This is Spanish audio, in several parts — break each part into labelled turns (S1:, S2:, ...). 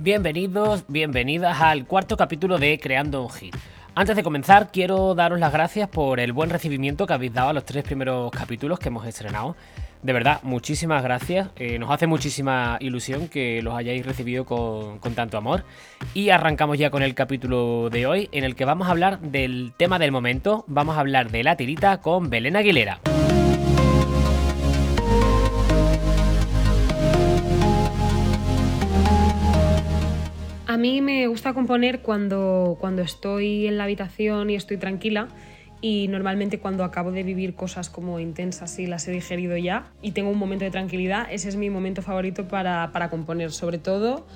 S1: Bienvenidos, bienvenidas al cuarto capítulo de Creando un Hit. Antes de comenzar, quiero daros las gracias por el buen recibimiento que habéis dado a los tres primeros capítulos que hemos estrenado. De verdad, muchísimas gracias. Eh, nos hace muchísima ilusión que los hayáis recibido con, con tanto amor. Y arrancamos ya con el capítulo de hoy, en el que vamos a hablar del tema del momento. Vamos a hablar de la tirita con Belén Aguilera.
S2: Gusta componer cuando, cuando estoy en la habitación y estoy tranquila y normalmente cuando acabo de vivir cosas como intensas y las he digerido ya y tengo un momento de tranquilidad, ese es mi momento favorito para, para componer. Sobre todo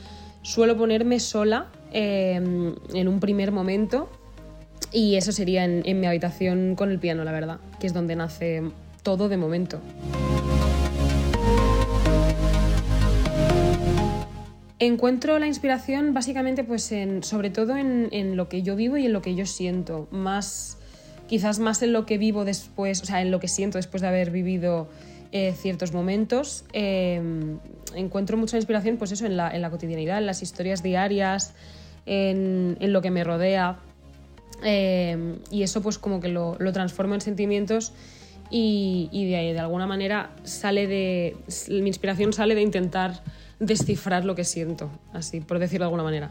S2: suelo ponerme sola eh, en un primer momento y eso sería en, en mi habitación con el piano, la verdad, que es donde nace todo de momento. Encuentro la inspiración básicamente pues en, sobre todo en, en, lo que yo vivo y en lo que yo siento, más quizás más en lo que vivo después, o sea, en lo que siento después de haber vivido eh, ciertos momentos. Eh, encuentro mucha inspiración pues eso en la, en la, cotidianidad, en las historias diarias, en, en lo que me rodea eh, y eso pues como que lo, lo transformo en sentimientos y, y de, de alguna manera sale de, mi inspiración sale de intentar descifrar lo que siento, así, por decirlo de alguna manera.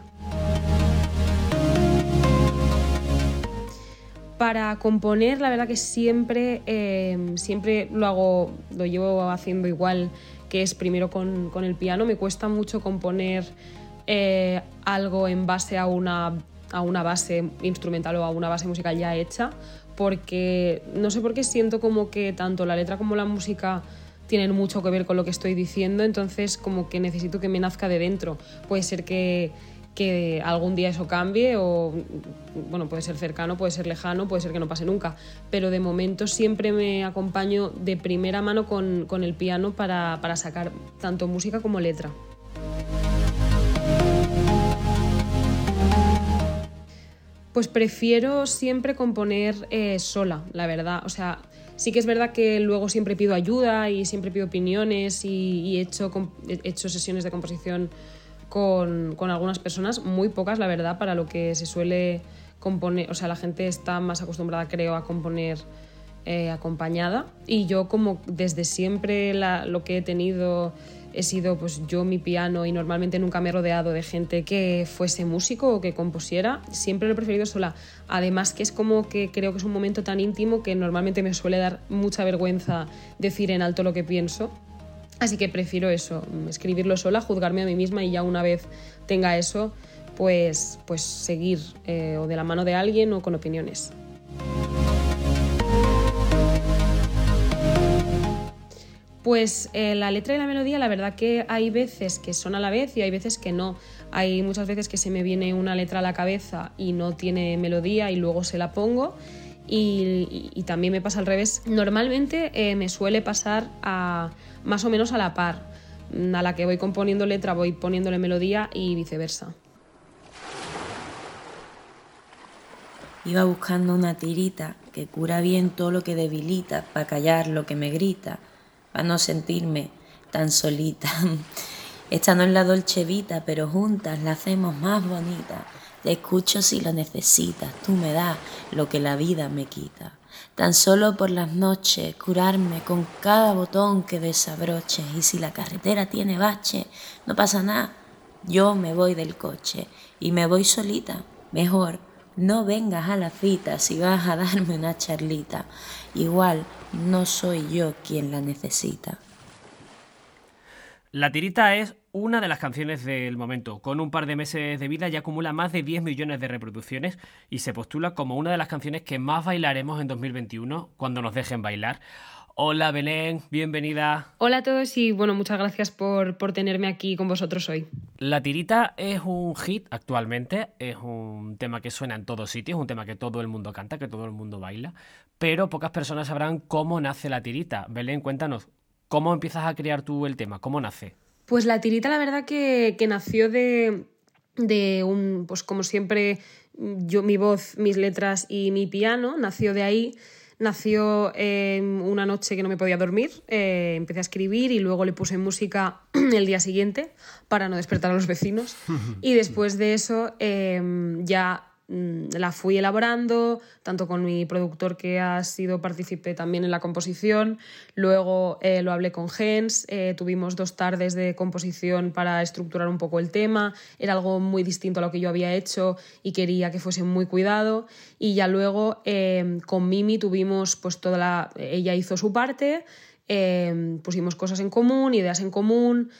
S2: Para componer, la verdad que siempre, eh, siempre lo hago, lo llevo haciendo igual, que es primero con, con el piano. Me cuesta mucho componer eh, algo en base a una, a una base instrumental o a una base musical ya hecha, porque no sé por qué siento como que tanto la letra como la música tienen mucho que ver con lo que estoy diciendo, entonces como que necesito que me nazca de dentro. Puede ser que, que algún día eso cambie o, bueno, puede ser cercano, puede ser lejano, puede ser que no pase nunca, pero de momento siempre me acompaño de primera mano con, con el piano para, para sacar tanto música como letra. Pues prefiero siempre componer eh, sola, la verdad. O sea, sí que es verdad que luego siempre pido ayuda y siempre pido opiniones y, y he, hecho, he hecho sesiones de composición con, con, algunas personas, muy pocas, la verdad, para lo que se suele componer. O sea, la gente está más acostumbrada, creo, a componer eh, acompañada. Y yo, como desde siempre lo que he tenido he sido pues yo mi piano y normalmente nunca me he rodeado de gente que fuese músico o que compusiera, siempre lo he preferido sola. Además que es como que creo que es un momento tan íntimo que normalmente me suele dar mucha vergüenza decir en alto lo que pienso. Así que prefiero eso, escribirlo sola, juzgarme a mí misma y ya una vez tenga eso, pues, pues seguir eh, o de la mano de alguien o con opiniones. Pues eh, la letra y la melodía, la verdad que hay veces que son a la vez y hay veces que no. Hay muchas veces que se me viene una letra a la cabeza y no tiene melodía y luego se la pongo. Y, también me pasa al revés. Normalmente eh, me suele pasar a, más o menos a la par. A la que voy componiendo letra voy poniéndole melodía y viceversa.
S3: Iba buscando una tirita que cura bien todo lo que debilita, para callar lo que me grita para no sentirme tan solita. Esta no es la dolce vita, pero juntas la hacemos más bonita. Te escucho si lo necesitas, tú me das lo que la vida me quita. Tan solo por las noches curarme con cada botón que desabroches y si la carretera tiene bache, no pasa nada. Yo me voy del coche y me voy solita. Mejor no vengas a la cita si vas a darme una charlita. Igual no soy yo quien la necesita.
S1: La tirita es una de las canciones del momento. Con un par de meses de vida ya acumula más de 10 millones de reproducciones y se postula como una de las canciones que más bailaremos en 2021 cuando nos dejen bailar. Hola Belén, bienvenida.
S2: Hola a todos y bueno, muchas gracias por, por, tenerme aquí con vosotros hoy.
S1: La tirita es un hit actualmente, es un tema que suena en todos sitios, un tema que todo el mundo canta, que todo el mundo baila, pero pocas personas sabrán cómo nace la tirita. Belén, cuéntanos, ¿Cómo empiezas a crear tú el tema? ¿Cómo nace?
S2: Pues la tirita, la verdad que, nació de, de un, pues como siempre, yo, mi voz, mis letras y mi piano, nació de ahí. Nació una noche que no me podía dormir, eh, empecé a escribir y luego le puse música el día siguiente para no despertar a los vecinos. y después de eso em, ya la fui elaborando, tanto con mi productor que ha sido partícipe también en la composición, luego eh, lo hablé con Gens, eh, tuvimos dos tardes de composición para estructurar un poco el tema, era algo muy distinto a lo que yo había hecho y quería que fuese muy cuidado, y ya luego em, con Mimi tuvimos pues toda la... ella hizo su parte, em, pusimos cosas en común, ideas en común,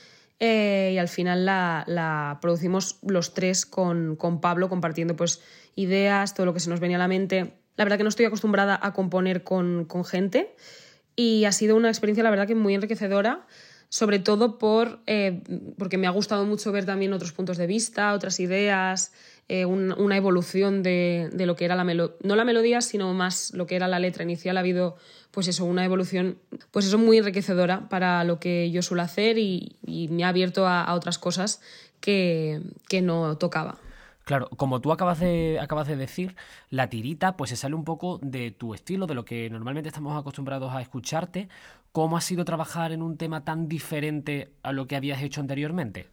S2: eh, y al final la, producimos los tres con, con, Pablo compartiendo pues ideas, todo lo que se nos venía a la mente. La verdad que no estoy acostumbrada a componer con, con gente y ha sido una experiencia la verdad que muy enriquecedora sobre todo por, eh, porque me ha gustado mucho ver también otros puntos de vista, otras ideas, eh, una evolución de, de, lo que era la melodía, no la melodía, sino más lo que era la letra inicial. Ha habido, pues eso, una evolución, pues eso, muy enriquecedora para lo que yo suelo hacer y, y me ha abierto a, a otras cosas que, que no tocaba.
S1: Claro, como tú acabas de, acabas de decir, la tirita pues se sale un poco de tu estilo, de lo que normalmente estamos acostumbrados a escucharte. ¿Cómo ha sido trabajar en un tema tan diferente a lo que habías hecho anteriormente?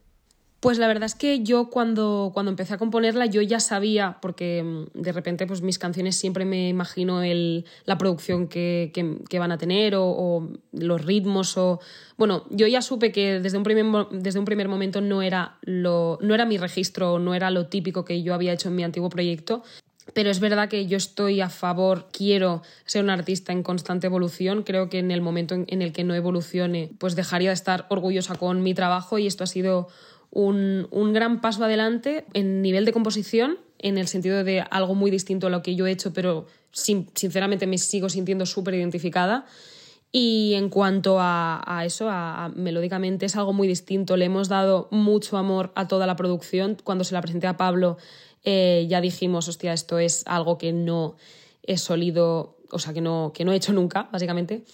S2: Pues la verdad es que yo cuando, cuando empecé a componerla yo ya sabía, porque mm, de repente pues mis canciones siempre me imagino el, la producción que, que, van a tener o, o, los ritmos o... Bueno, yo ya supe que desde un primer, desde un primer momento no era, lo, no era mi registro, no era lo típico que yo había hecho en mi antiguo proyecto, pero es verdad que yo estoy a favor, quiero ser un artista en constante evolución. Creo que en el momento en, el que no evolucione, pues dejaría de estar orgullosa con mi trabajo y esto ha sido un, un gran paso adelante en nivel de composición, en el sentido de algo muy distinto a lo que yo he hecho, pero sinceramente me sigo sintiendo súper identificada. Y en cuanto a, eso, a, melódicamente es algo muy distinto. Le hemos dado mucho amor a toda la producción. Cuando se la presenté a Pablo, eh, ya dijimos, hostia, esto es algo que no he solido, o sea, que no, que no he hecho nunca, básicamente.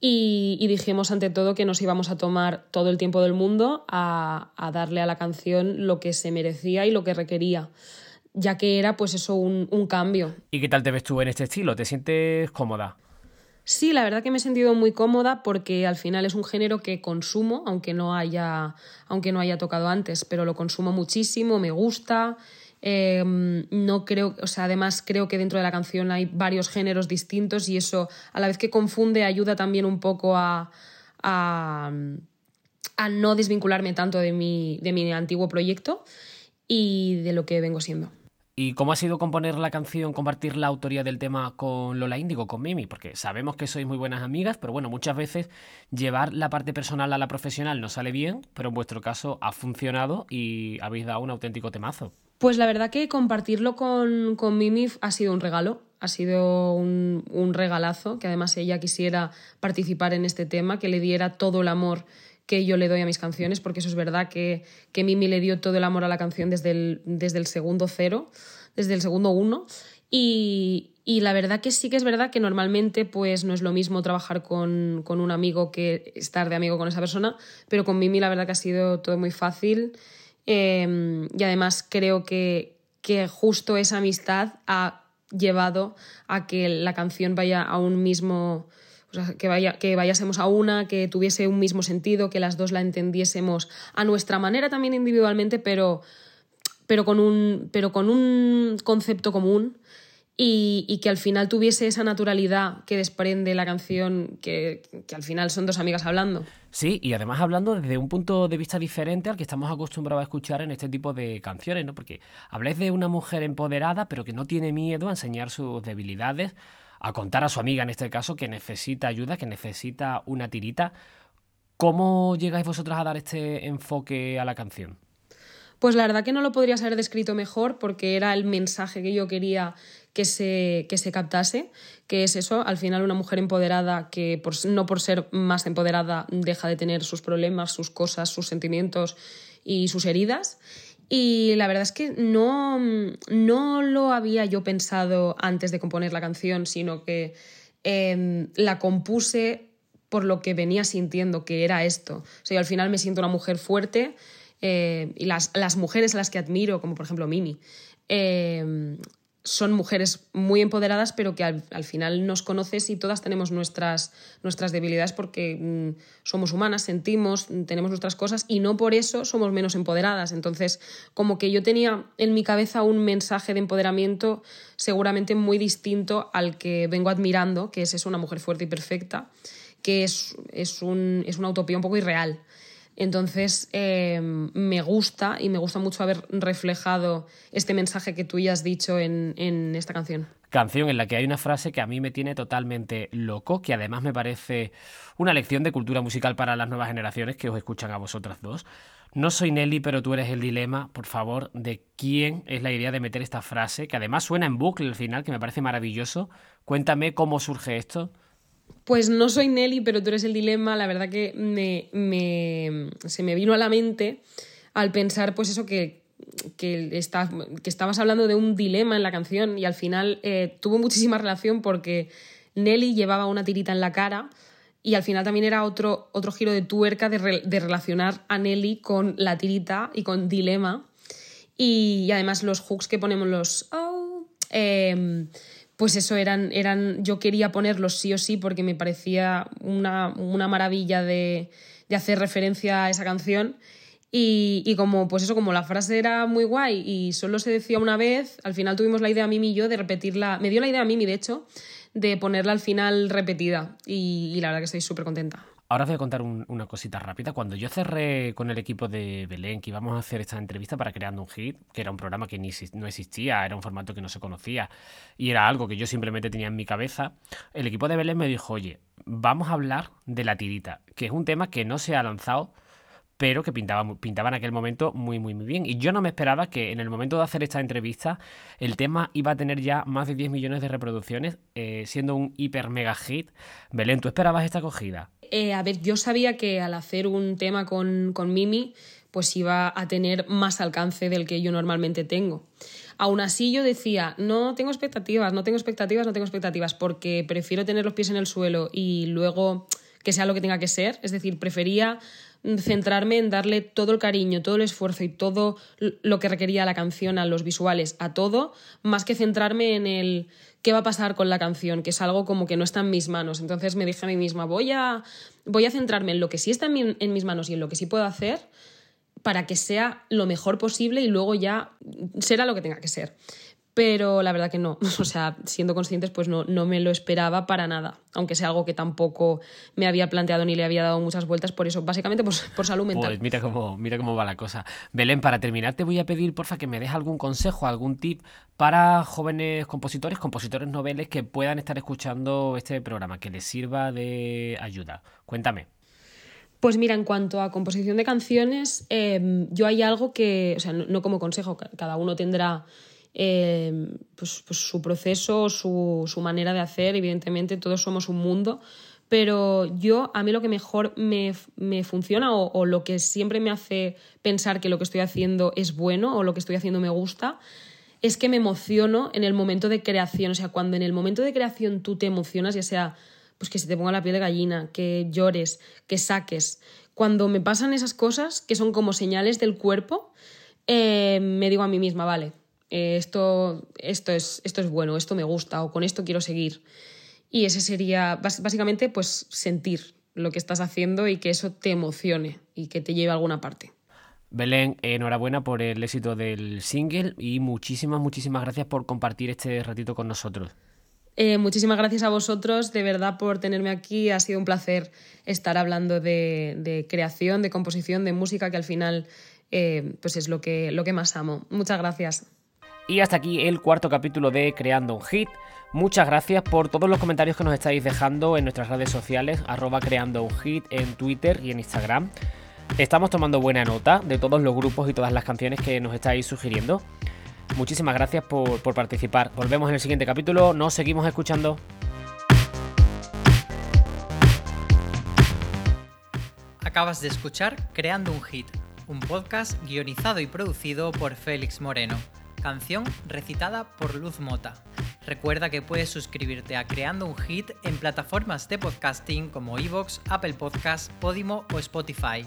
S2: Y, dijimos ante todo que nos íbamos a tomar todo el tiempo del mundo a, darle a la canción lo que se merecía y lo que requería, ya que era pues eso un, cambio.
S1: ¿Y qué tal te ves tú en este estilo? ¿Te sientes cómoda?
S2: Sí, la verdad que me he sentido muy cómoda porque al final es un género que consumo, aunque no haya, aunque no haya tocado antes, pero lo consumo muchísimo, me gusta Em, no creo, o sea, además creo que dentro de la canción hay varios géneros distintos y eso a la vez que confunde ayuda también un poco a, a, a no desvincularme tanto de mi, de mi antiguo proyecto y de lo que vengo siendo.
S1: ¿Y cómo ha sido componer la canción, compartir la autoría del tema con Lola Índigo, con Mimi? Porque sabemos que sois muy buenas amigas, pero bueno, muchas veces llevar la parte personal a la profesional no sale bien, pero en vuestro caso ha funcionado y habéis dado un auténtico temazo.
S2: Pues la verdad que compartirlo con, con Mimi ha sido un regalo, ha sido un, un, regalazo, que además ella quisiera participar en este tema, que le diera todo el amor que yo le doy a mis canciones, porque eso es verdad que, que Mimi le dio todo el amor a la canción desde el, desde el segundo cero, desde el segundo uno. Y, y, la verdad que sí que es verdad que normalmente pues no es lo mismo trabajar con, con un amigo que estar de amigo con esa persona, pero con Mimi la verdad que ha sido todo muy fácil Em, y además creo que, que justo esa amistad ha llevado a que la canción vaya a un mismo, o sea, que, vaya, que vayásemos a una, que tuviese un mismo sentido, que las dos la entendiésemos a nuestra manera también individualmente, pero, pero con un, pero con un concepto común y, que al final tuviese esa naturalidad que desprende la canción, que, que, al final son dos amigas hablando.
S1: Sí, y además hablando desde un punto de vista diferente al que estamos acostumbrados a escuchar en este tipo de canciones, ¿no? Porque habláis de una mujer empoderada, pero que no tiene miedo a enseñar sus debilidades, a contar a su amiga en este caso que necesita ayuda, que necesita una tirita. ¿Cómo llegáis vosotras a dar este enfoque a la canción?
S2: Pues la verdad que no lo podrías haber descrito mejor porque era el mensaje que yo quería que se, que se captase, que es eso, al final una mujer empoderada que no por ser más empoderada deja de tener sus problemas, sus cosas, sus sentimientos y sus heridas. Y la verdad es que no, no lo había yo pensado antes de componer la canción, sino que em, la compuse por lo que venía sintiendo que era esto. O sea, yo al final me siento una mujer fuerte, eh, y las, las, mujeres a las que admiro, como por ejemplo Mimi, eh, son mujeres muy empoderadas, pero que al, final nos conoces y todas tenemos nuestras, nuestras debilidades porque mm, somos humanas, sentimos, tenemos nuestras cosas y no por eso somos menos empoderadas. Entonces, como que yo tenía en mi cabeza un mensaje de empoderamiento seguramente muy distinto al que vengo admirando, que es eso, una mujer fuerte y perfecta, que es, es, un, es una utopía un poco irreal. Entonces, em, me gusta y me gusta mucho haber reflejado este mensaje que tú ya has dicho en, en, esta canción.
S1: Canción en la que hay una frase que a mí me tiene totalmente loco, que además me parece una lección de cultura musical para las nuevas generaciones que os escuchan a vosotras dos. No soy Nelly, pero tú eres el dilema, por favor, de quién es la idea de meter esta frase, que además suena en bucle al final, que me parece maravilloso. Cuéntame cómo surge esto.
S2: Pues no soy Nelly, pero tú eres el dilema. La verdad que me, se me vino a la mente al pensar, pues eso, que, que, estabas hablando de un dilema en la canción y al final eh, tuvo muchísima relación porque Nelly llevaba una tirita en la cara y al final también era otro, otro giro de tuerca de, relacionar a Nelly con la tirita y con dilema. Y, además los hooks que ponemos los... Oh, em, pues eso eran, eran, yo quería ponerlos sí o sí porque me parecía una, maravilla de, hacer referencia a esa canción. Y, como, pues eso, como la frase era muy guay y solo se decía una vez, al final tuvimos la idea a Mimi y yo de repetirla. Me dio la idea a Mimi, de hecho, de ponerla al final repetida. Y, y la verdad que estoy súper contenta.
S1: Ahora os voy a contar una cosita rápida. Cuando yo cerré con el equipo de Belén que íbamos a hacer esta entrevista para Creando un Hit, que era un programa que ni, no existía, era un formato que no se conocía y era algo que yo simplemente tenía en mi cabeza, el equipo de Belén me dijo, oye, vamos a hablar de la tirita, que es un tema que no se ha lanzado pero que pintaba, en aquel momento muy, muy, muy bien. Y yo no me esperaba que en el momento de hacer esta entrevista el tema iba a tener ya más de 10 millones de reproducciones, eh, siendo un hiper mega hit. Belén, ¿tú esperabas esta acogida?
S2: Eh, a ver, yo sabía que al hacer un tema con, con Mimi, pues iba a tener más alcance del que yo normalmente tengo. Aún así yo decía, no tengo expectativas, no tengo expectativas, no tengo expectativas, porque prefiero tener los pies en el suelo y luego que sea lo que tenga que ser. Es decir, prefería centrarme en darle todo el cariño, todo el esfuerzo y todo lo que requería la canción, a los visuales, a todo, más que centrarme en el qué va a pasar con la canción, que es algo como que no está en mis manos. Entonces me dije a mí misma, voy a, voy a centrarme en lo que sí está en, en mis manos y en lo que sí puedo hacer para que sea lo mejor posible y luego ya será lo que tenga que ser pero la verdad que no, o sea, siendo conscientes, pues no, no me lo esperaba para nada, aunque sea algo que tampoco me había planteado ni le había dado muchas vueltas, por eso, básicamente pues, por salud mental.
S1: Pues mira cómo, mira cómo va la cosa. Belén, para terminar te voy a pedir, porfa, que me des algún consejo, algún tip para jóvenes compositores, compositores noveles que puedan estar escuchando este programa, que les sirva de ayuda. Cuéntame.
S2: Pues mira, en cuanto a composición de canciones, em, yo hay algo que, o sea, no como consejo, cada uno tendrá eh, pues, pues, su proceso, su, manera de hacer, evidentemente todos somos un mundo, pero yo a mí lo que mejor me, funciona o, o, lo que siempre me hace pensar que lo que estoy haciendo es bueno o lo que estoy haciendo me gusta, es que me emociono en el momento de creación, o sea, cuando en el momento de creación tú te emocionas, ya sea pues que se te ponga la piel de gallina, que llores, que saques, cuando me pasan esas cosas que son como señales del cuerpo, eh, me digo a mí misma, vale, eh, esto, esto, es, esto es bueno, esto me gusta o con esto quiero seguir. Y ese sería básicamente pues sentir lo que estás haciendo y que eso te emocione y que te lleve a alguna parte.
S1: Belén, enhorabuena por el éxito del single y muchísimas, muchísimas gracias por compartir este ratito con nosotros.
S2: Eh, muchísimas gracias a vosotros, de verdad, por tenerme aquí. Ha sido un placer estar hablando de, creación, de composición, de música, que al final eh, pues es lo que, lo que más amo. Muchas gracias.
S1: Y hasta aquí el cuarto capítulo de Creando un Hit. Muchas gracias por todos los comentarios que nos estáis dejando en nuestras redes sociales, arroba creando un hit en Twitter y en Instagram. Estamos tomando buena nota de todos los grupos y todas las canciones que nos estáis sugiriendo. Muchísimas gracias por, participar. Volvemos en el siguiente capítulo. Nos seguimos escuchando.
S4: Acabas de escuchar Creando un Hit, un podcast guionizado y producido por Félix Moreno. Canción recitada por Luz Mota. Recuerda que puedes suscribirte a Creando un Hit en plataformas de podcasting como Evox, Apple Podcasts, Podimo o Spotify.